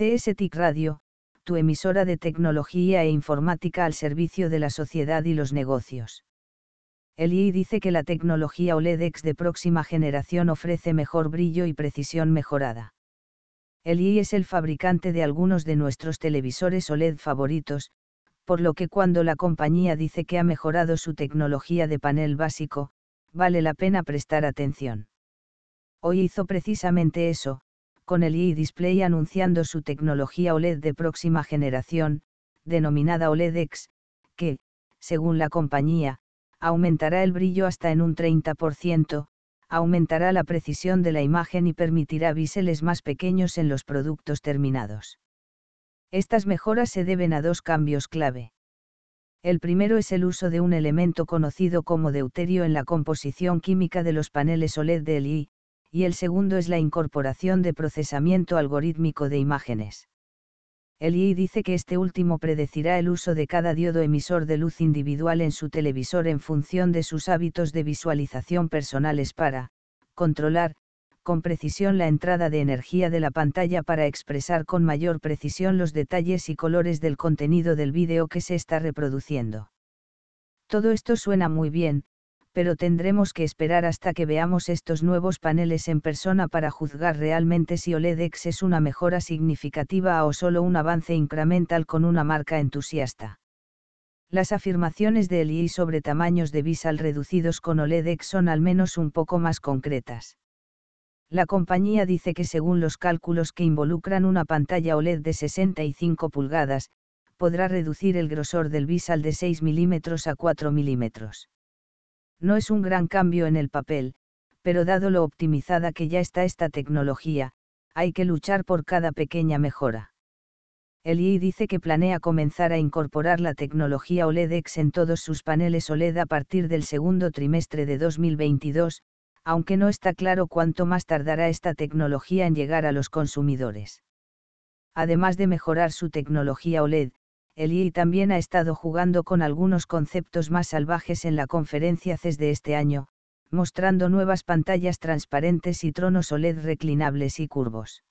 CS TIC Radio, tu emisora de tecnología e informática al servicio de la sociedad y los negocios. El dice que la tecnología OLEDX de próxima generación ofrece mejor brillo y precisión mejorada. El es el fabricante de algunos de nuestros televisores OLED favoritos, por lo que cuando la compañía dice que ha mejorado su tecnología de panel básico, vale la pena prestar atención. Hoy hizo precisamente eso, con el Display anunciando su tecnología OLED de próxima generación, denominada OLEDX, que, según la compañía, aumentará el brillo hasta en un 30%, aumentará la precisión de la imagen y permitirá biseles más pequeños en los productos terminados. Estas mejoras se deben a dos cambios clave. El primero es el uso de un elemento conocido como deuterio en la composición química de los paneles OLED de LI, y el segundo es la incorporación de procesamiento algorítmico de imágenes. El II dice que este último predecirá el uso de cada diodo emisor de luz individual en su televisor en función de sus hábitos de visualización personales para, controlar, con precisión la entrada de energía de la pantalla para expresar con mayor precisión los detalles y colores del contenido del vídeo que se está reproduciendo. Todo esto suena muy bien, pero tendremos que esperar hasta que veamos estos nuevos paneles en persona para juzgar realmente si OLEDX es una mejora significativa o solo un avance incremental con una marca entusiasta. Las afirmaciones de LI sobre tamaños de visal reducidos con OLEDX son al menos un poco más concretas. La compañía dice que según los cálculos que involucran una pantalla OLED de 65 pulgadas, podrá reducir el grosor del visal de 6 mm a 4 mm. No es un gran cambio en el papel, pero dado lo optimizada que ya está esta tecnología, hay que luchar por cada pequeña mejora. El II dice que planea comenzar a incorporar la tecnología OLEDX en todos sus paneles OLED a partir del segundo trimestre de 2022, aunque no está claro cuánto más tardará esta tecnología en llegar a los consumidores. Además de mejorar su tecnología OLED, el II también ha estado jugando con algunos conceptos más salvajes en la conferencia CES de este año, mostrando nuevas pantallas transparentes y tronos OLED reclinables y curvos.